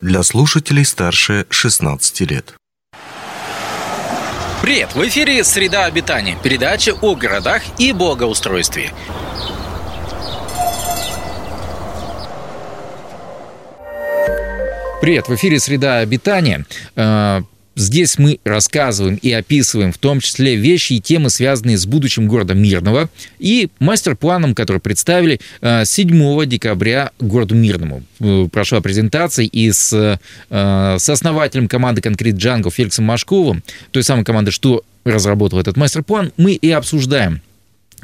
для слушателей старше 16 лет. Привет! В эфире «Среда обитания» – передача о городах и благоустройстве. Привет! В эфире «Среда обитания». Здесь мы рассказываем и описываем в том числе вещи и темы, связанные с будущим города Мирного и мастер-планом, который представили 7 э, декабря городу Мирному. Э, прошла презентация и с э, основателем команды «Конкрет Джанго» Феликсом Машковым, той самой команды, что разработал этот мастер-план, мы и обсуждаем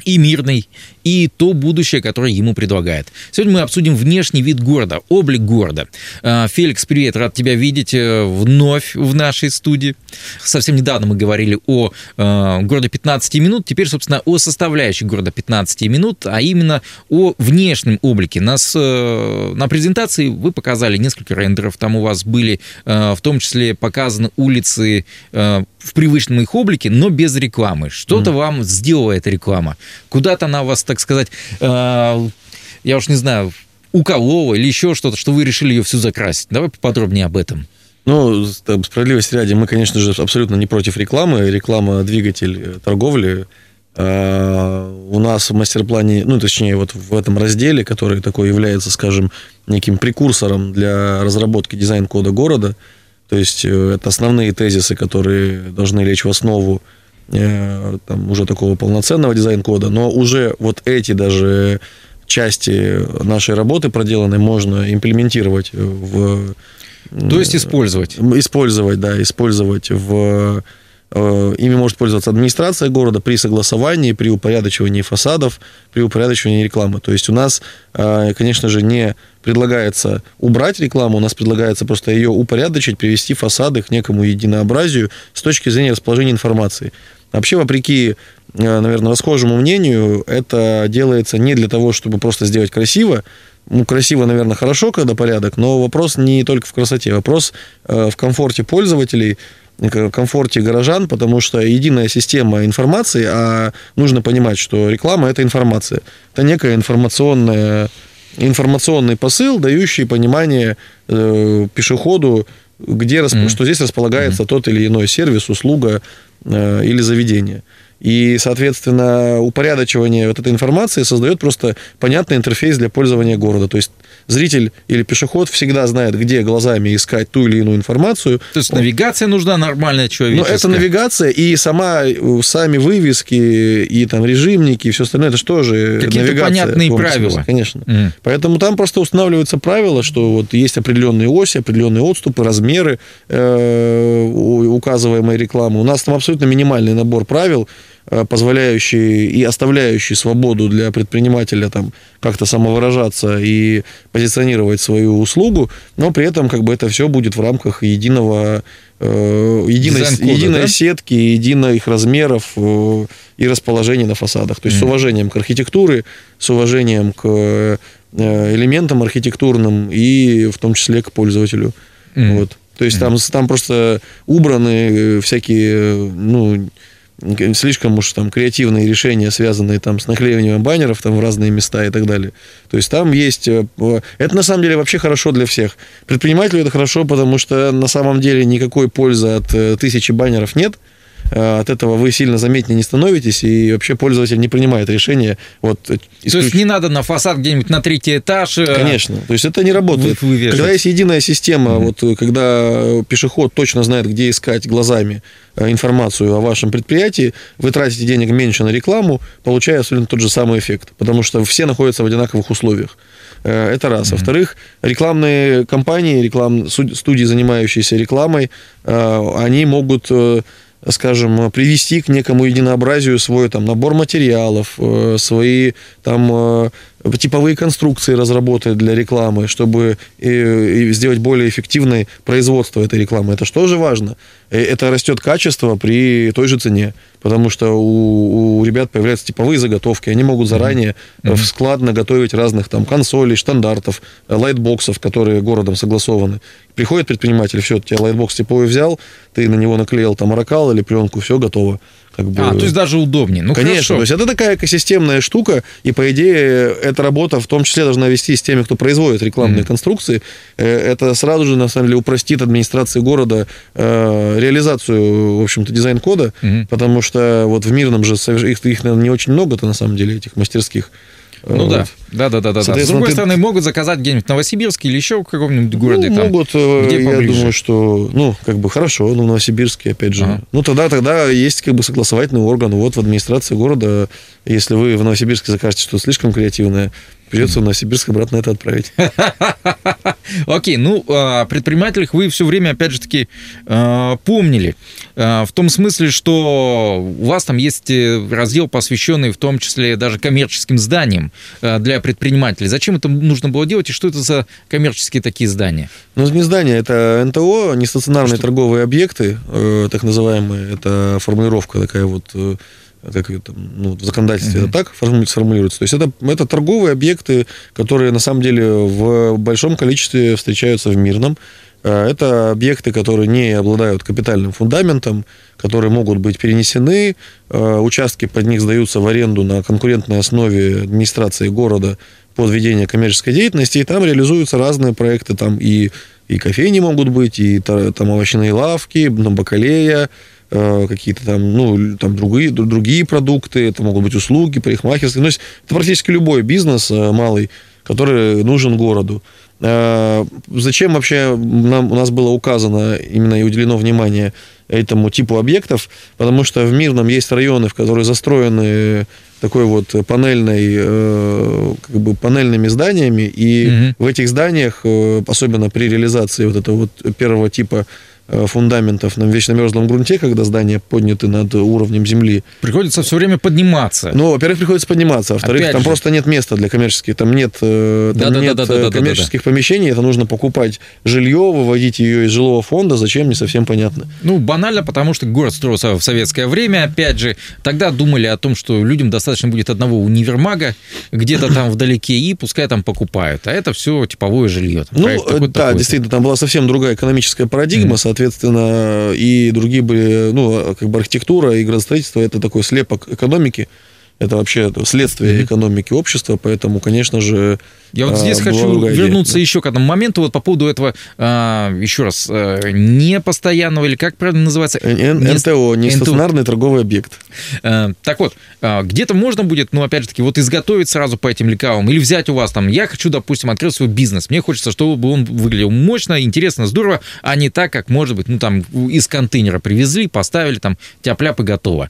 и мирный, и то будущее, которое ему предлагает. Сегодня мы обсудим внешний вид города, облик города. А, Феликс, привет, рад тебя видеть э, вновь в нашей студии. Совсем недавно мы говорили о э, городе 15 минут, теперь, собственно, о составляющей города 15 минут, а именно о внешнем облике. Нас э, на презентации вы показали несколько рендеров, там у вас были в том числе показаны улицы в привычном их облике, но без рекламы. Что-то mm. вам сделала эта реклама. Куда-то она вас, так сказать, э, я уж не знаю, уколола или еще что-то, что вы решили ее всю закрасить. Давай поподробнее об этом. Ну, справедливости ради, мы, конечно же, абсолютно не против рекламы. Реклама – двигатель э, торговли. А, у нас в мастер-плане, ну, точнее, вот в этом разделе, который такой является, скажем, неким прекурсором для разработки дизайн-кода города – то есть э, это основные тезисы, которые должны лечь в основу э, там, уже такого полноценного дизайн-кода, но уже вот эти даже части нашей работы проделанной можно имплементировать в... То есть использовать? Использовать, да, использовать в Э, ими может пользоваться администрация города при согласовании, при упорядочивании фасадов, при упорядочивании рекламы. То есть у нас, э, конечно же, не предлагается убрать рекламу, у нас предлагается просто ее упорядочить, привести фасады к некому единообразию с точки зрения расположения информации. Вообще, вопреки, э, наверное, расхожему мнению, это делается не для того, чтобы просто сделать красиво, ну, красиво, наверное, хорошо, когда порядок, но вопрос не только в красоте, вопрос в комфорте пользователей, комфорте горожан, потому что единая система информации, а нужно понимать, что реклама – это информация. Это некая информационная, информационный посыл, дающий понимание э, пешеходу, где, mm-hmm. что здесь располагается mm-hmm. тот или иной сервис, услуга э, или заведение. И, соответственно, упорядочивание вот этой информации создает просто понятный интерфейс для пользования города. То есть зритель или пешеход всегда знает, где глазами искать ту или иную информацию. То есть навигация нужна нормальная человеческая? Ну, это навигация, и сама, сами вывески, и там режимники, и все остальное, это что же Какие-то понятные правила. Конечно. Mm. Поэтому там просто устанавливаются правила, что вот есть определенные оси, определенные отступы, размеры э, указываемой рекламы. У нас там абсолютно минимальный набор правил, Э, позволяющий и оставляющий свободу для предпринимателя там как-то самовыражаться и позиционировать свою услугу, но при этом как бы это все будет в рамках единого э, единой, единой да? сетки, единых размеров э, и расположения на фасадах. То есть mm. с уважением к архитектуре, с уважением к э, элементам архитектурным и в том числе к пользователю. Mm. Вот. То есть mm. там, там просто убраны всякие, ну, слишком уж там креативные решения, связанные там с наклеиванием баннеров там в разные места и так далее. То есть там есть... Э, это на самом деле вообще хорошо для всех. Предпринимателю это хорошо, потому что на самом деле никакой пользы от э, тысячи баннеров нет, от этого вы сильно заметнее не становитесь, и вообще пользователь не принимает решения. Вот, исключ... То есть не надо на фасад где-нибудь на третий этаж... Э, Конечно, то есть это не работает. Вы, когда есть единая система, mm-hmm. вот когда пешеход точно знает, где искать глазами э, информацию о вашем предприятии, вы тратите денег меньше на рекламу, получая абсолютно тот же самый эффект, потому что все находятся в одинаковых условиях. Это раз. Mm-hmm. Во-вторых, рекламные компании, реклам... студии, занимающиеся рекламой, они могут скажем, привести к некому единообразию свой там набор материалов, э, свои там э, типовые конструкции разработать для рекламы, чтобы сделать более эффективное производство этой рекламы. Это что же важно? Э, это растет качество при той же цене, потому что у, у ребят появляются типовые заготовки, они могут заранее mm-hmm. складно готовить разных там консолей, стандартов, лайтбоксов, которые городом согласованы. Приходит предприниматель, все, тебя лайтбокс типовой взял, ты на него наклеил там оракал или пленку, все готово как бы... А, то есть даже удобнее. Ну, Конечно, хорошо. то есть это такая экосистемная штука, и по идее эта работа в том числе должна вести с теми, кто производит рекламные Мгм. конструкции. Э, Это сразу же, на самом деле, упростит администрации города э, реализацию, в общем-то, дизайн-кода, Мгм. потому что вот в Мирном же их, их наверное, не очень много-то, на самом деле, этих мастерских. Ну Э, да, вот. да, да, да, да. да. С другой ты- стороны, могут заказать где-нибудь в Новосибирске или еще в каком-нибудь городе. Ну, там, могут, э, где я поближе. думаю, что, ну, как бы хорошо, ну, в Новосибирске, опять же. Ага. Ну, тогда, тогда есть как бы согласовательный орган. Вот в администрации города, если вы в Новосибирске закажете что-то слишком креативное, придется в Новосибирск обратно это отправить. Окей, ну, о предпринимателях вы все время, опять же таки, э, помнили. Э, В том смысле, что у вас там есть э, раздел, посвященный в том числе даже коммерческим зданиям э, для предпринимателей. Зачем это нужно было делать и что это за коммерческие такие здания? Ну, не здание, это НТО, нестационарные торговые объекты, э, так называемые. Это формулировка такая вот, э, как там, ну, в законодательстве Мгм. это так формулируется. формулируется. То есть это, это торговые объекты, которые на самом деле в большом количестве встречаются в Мирном. Э, Это объекты, которые не обладают капитальным фундаментом, которые могут быть перенесены, э, участки под них сдаются в аренду на конкурентной основе администрации города под ведение коммерческой деятельности, и там реализуются разные проекты, там и, и кофейни могут быть, и та- там овощные лавки, бакалея, э, какие-то там, ну, там другие, дру- другие продукты, это могут быть услуги, парикмахерские, то есть это практически любой бизнес малый, который нужен городу. Э, Зачем вообще нам, у нас было указано именно и уделено внимание этому типу объектов? Потому что в Мирном есть районы, в которые застроены такой вот панельной, э, как бы панельными зданиями, и Мгм. в этих зданиях, э, особенно при реализации вот этого вот первого типа фундаментов на вечно мерзлом грунте, когда здания подняты над уровнем земли, Приходится все время подниматься. ну, во-первых, приходится подниматься, а во-вторых, Опять там же. просто нет места для коммерческих, там нет, э, там нет Да-да-да-да-да-да-да-да. э, коммерческих помещений, это нужно покупать жилье, выводить ее из жилого фонда, зачем, не совсем понятно. Ну, банально, потому что город строился в советское время. Опять же, тогда думали о том, что людям достаточно будет одного универмага где-то там вдалеке, и пускай там покупают. А это все типовое жилье. Там Ну, э, да, такой-то. действительно, там была совсем другая экономическая парадигма. Соответственно, и другие были, ну, как бы архитектура и градостроительство, это такой слепок экономики, это вообще следствие Мгм. экономики общества, поэтому, конечно же, Я вот а, здесь хочу идея, вернуться да. еще к одному моменту вот по поводу этого, а, еще раз, а, непостоянного, или как правильно называется? Н- Не- НТО, не НТО. стационарный торговый объект. Э, Так вот, э, где-то можно будет, ну, опять же таки, вот изготовить сразу по этим лекалам или взять у вас там, я хочу, допустим, открыть свой бизнес, мне хочется, чтобы он выглядел мощно, интересно, здорово, а не так, как, может быть, ну, там, из контейнера привезли, поставили, там, тяп-ляп и готово.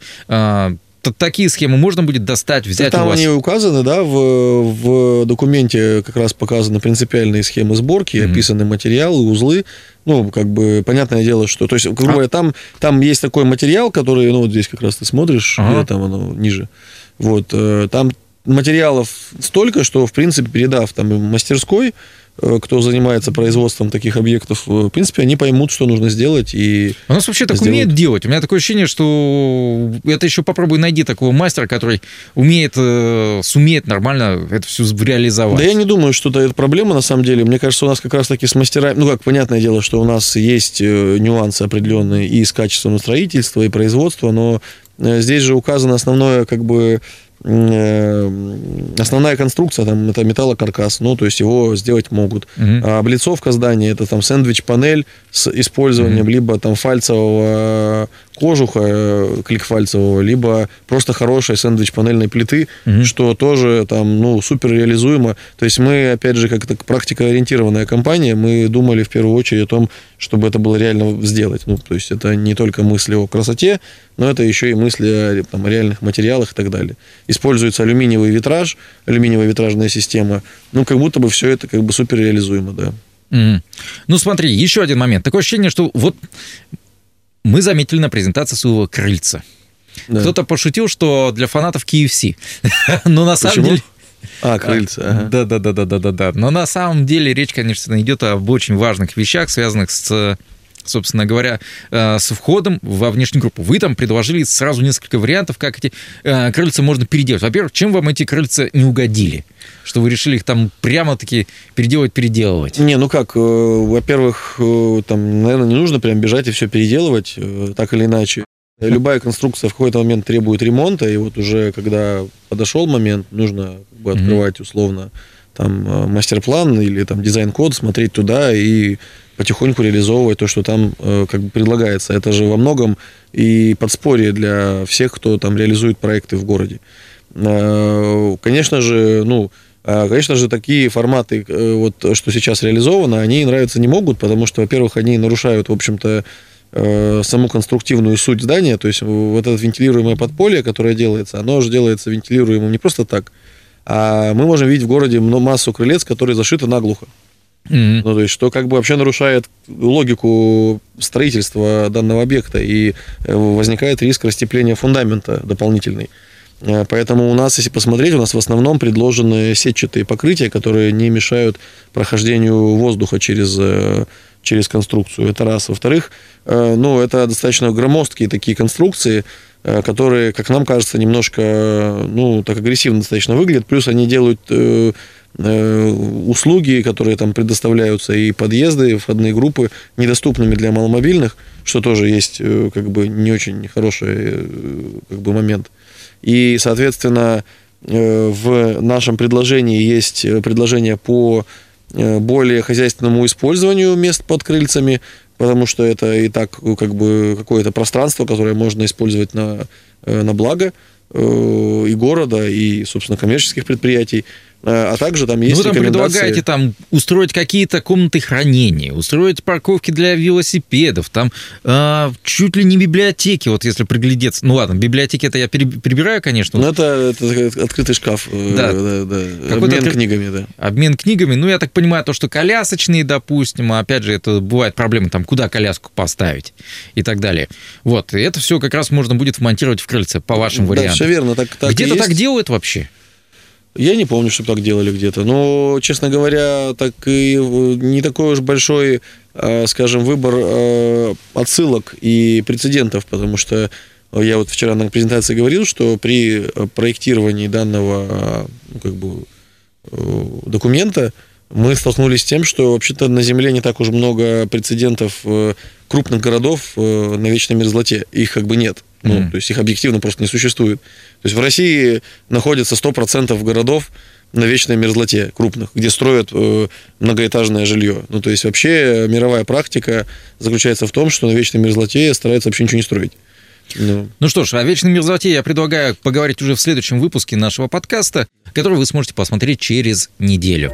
Такие схемы можно будет достать, взять Там у вас... они указаны, да, в, в документе как раз показаны принципиальные схемы сборки, Мгм. описаны материалы, узлы. Ну, как бы, понятное дело, что... То есть, грубо А. там, там есть такой материал, который, ну, вот здесь как раз ты смотришь, Ага. там оно ниже. Вот, э, там материалов столько, что, в принципе, передав там мастерской, кто занимается производством таких объектов, э, в принципе, они поймут, что нужно сделать, и У нас вообще так сделают. умеют делать. У меня такое ощущение, что это еще попробуй найди такого мастера, который умеет, э, сумеет нормально это все реализовать. Да я не думаю, что это проблема на самом деле. Мне кажется, у нас как раз-таки с мастерами... Ну, как, понятное дело, что у нас есть э, нюансы определенные и с качеством строительства, и производства, но э, здесь же указано основное, как бы, э, основная конструкция, там, это металлокаркас, ну, то есть его сделать могут. Мгм. А облицовка здания, это там сэндвич-панель с использованием Мгм. либо там фальцевого кожуха, э, кликфальцевого, либо просто хорошей сэндвич-панельной плиты, Мгм. что тоже там, ну, супер реализуемо. То есть мы, опять же, как так практикоориентированная компания, мы думали в первую очередь о том, чтобы это было реально сделать. Ну, то есть это не только мысли о красоте, но это еще и мысли о там, реальных материалах и так далее. Используется алюминиевый витраж, алюминиевая витражная система. Ну, как будто бы все это как бы супер реализуемо, да. Мгм. Ну, смотри, еще один момент. Такое ощущение, что вот мы заметили на презентации своего крыльца. Да. Кто-то пошутил, что для фанатов KFC. Но на самом Почему? деле... А, крыльца. ага. Да, да, да, да, да, да, да. Но на самом деле речь, конечно, идет об очень важных вещах, связанных с собственно говоря, э, с входом во внешнюю группу. Вы там предложили сразу несколько вариантов, как эти э, крыльца можно переделать. Во-первых, чем вам эти крыльца не угодили? Что вы решили их там прямо-таки переделывать, переделывать? Не, ну как, э, во-первых, там, наверное, не нужно прям бежать и все переделывать, так или иначе. Любая конструкция в какой-то момент требует ремонта, и вот уже когда подошел момент, нужно как бы, открывать условно там мастер-план или там дизайн-код, смотреть туда и потихоньку реализовывать то, что там э, как бы предлагается. Это же во многом и подспорье для всех, кто там реализует проекты в городе. Э, конечно же, ну, э, Конечно же, такие форматы, э, вот, что сейчас реализовано, они нравиться не могут, потому что, во-первых, они нарушают, в общем-то, саму конструктивную суть здания, то есть вот это вентилируемое подполье, которое делается, оно же делается вентилируемым не просто так, а мы можем видеть в городе массу крылец, которые зашиты наглухо. Ну, то есть, что как бы вообще нарушает логику строительства данного объекта, и э, возникает риск растепления фундамента дополнительный. Э, поэтому у нас, если посмотреть, у нас в основном предложены сетчатые покрытия, которые не мешают прохождению воздуха через через конструкцию. Это раз. Во-вторых, э, ну, это достаточно громоздкие такие конструкции, э, которые, как нам кажется, немножко, ну, так агрессивно достаточно выглядят. Плюс они делают э, услуги, которые там предоставляются, и подъезды, входные группы недоступными для маломобильных, что тоже есть как бы не очень хороший как бы момент. И, соответственно, в нашем предложении есть предложение по Э, более хозяйственному использованию мест под крыльцами, потому что это и так как бы какое-то пространство, которое можно использовать на, э, на благо э, и города, и, собственно, коммерческих предприятий. Э, а также там есть ну, Вы там предлагаете там устроить какие-то комнаты хранения, устроить парковки для велосипедов, там э, чуть ли не библиотеки, вот если приглядеться. Ну ладно, библиотеки это я прибираю, конечно. Ну это, это открытый шкаф. Э, да. да, да. Обмен откры... книгами, да. Обмен книгами. Ну я так понимаю, то, что колясочные, допустим, а опять же, это бывает проблема, там, куда коляску поставить и так далее. Вот, и это все как раз можно будет вмонтировать в крыльце, по вашим вариантам. Да, все верно. Так, так Где-то так делают вообще? Я не помню, чтобы так делали где-то. Но, честно говоря, так и не такой уж большой, э, скажем, выбор э, отсылок и прецедентов, потому что я вот вчера на презентации говорил, что при проектировании данного ну, как бы, э, документа мы столкнулись с тем, что вообще-то на Земле не так уж много прецедентов крупных городов на вечной мерзлоте. Их как бы нет. Ну, mm. то есть их объективно просто не существует. То есть в России находится 100% городов на вечной мерзлоте крупных, где строят э, многоэтажное жилье. Ну, то есть вообще мировая практика заключается в том, что на вечной мерзлоте стараются вообще ничего не строить. Ну. ну что ж, о вечной мерзлоте я предлагаю поговорить уже в следующем выпуске нашего подкаста, который вы сможете посмотреть через неделю.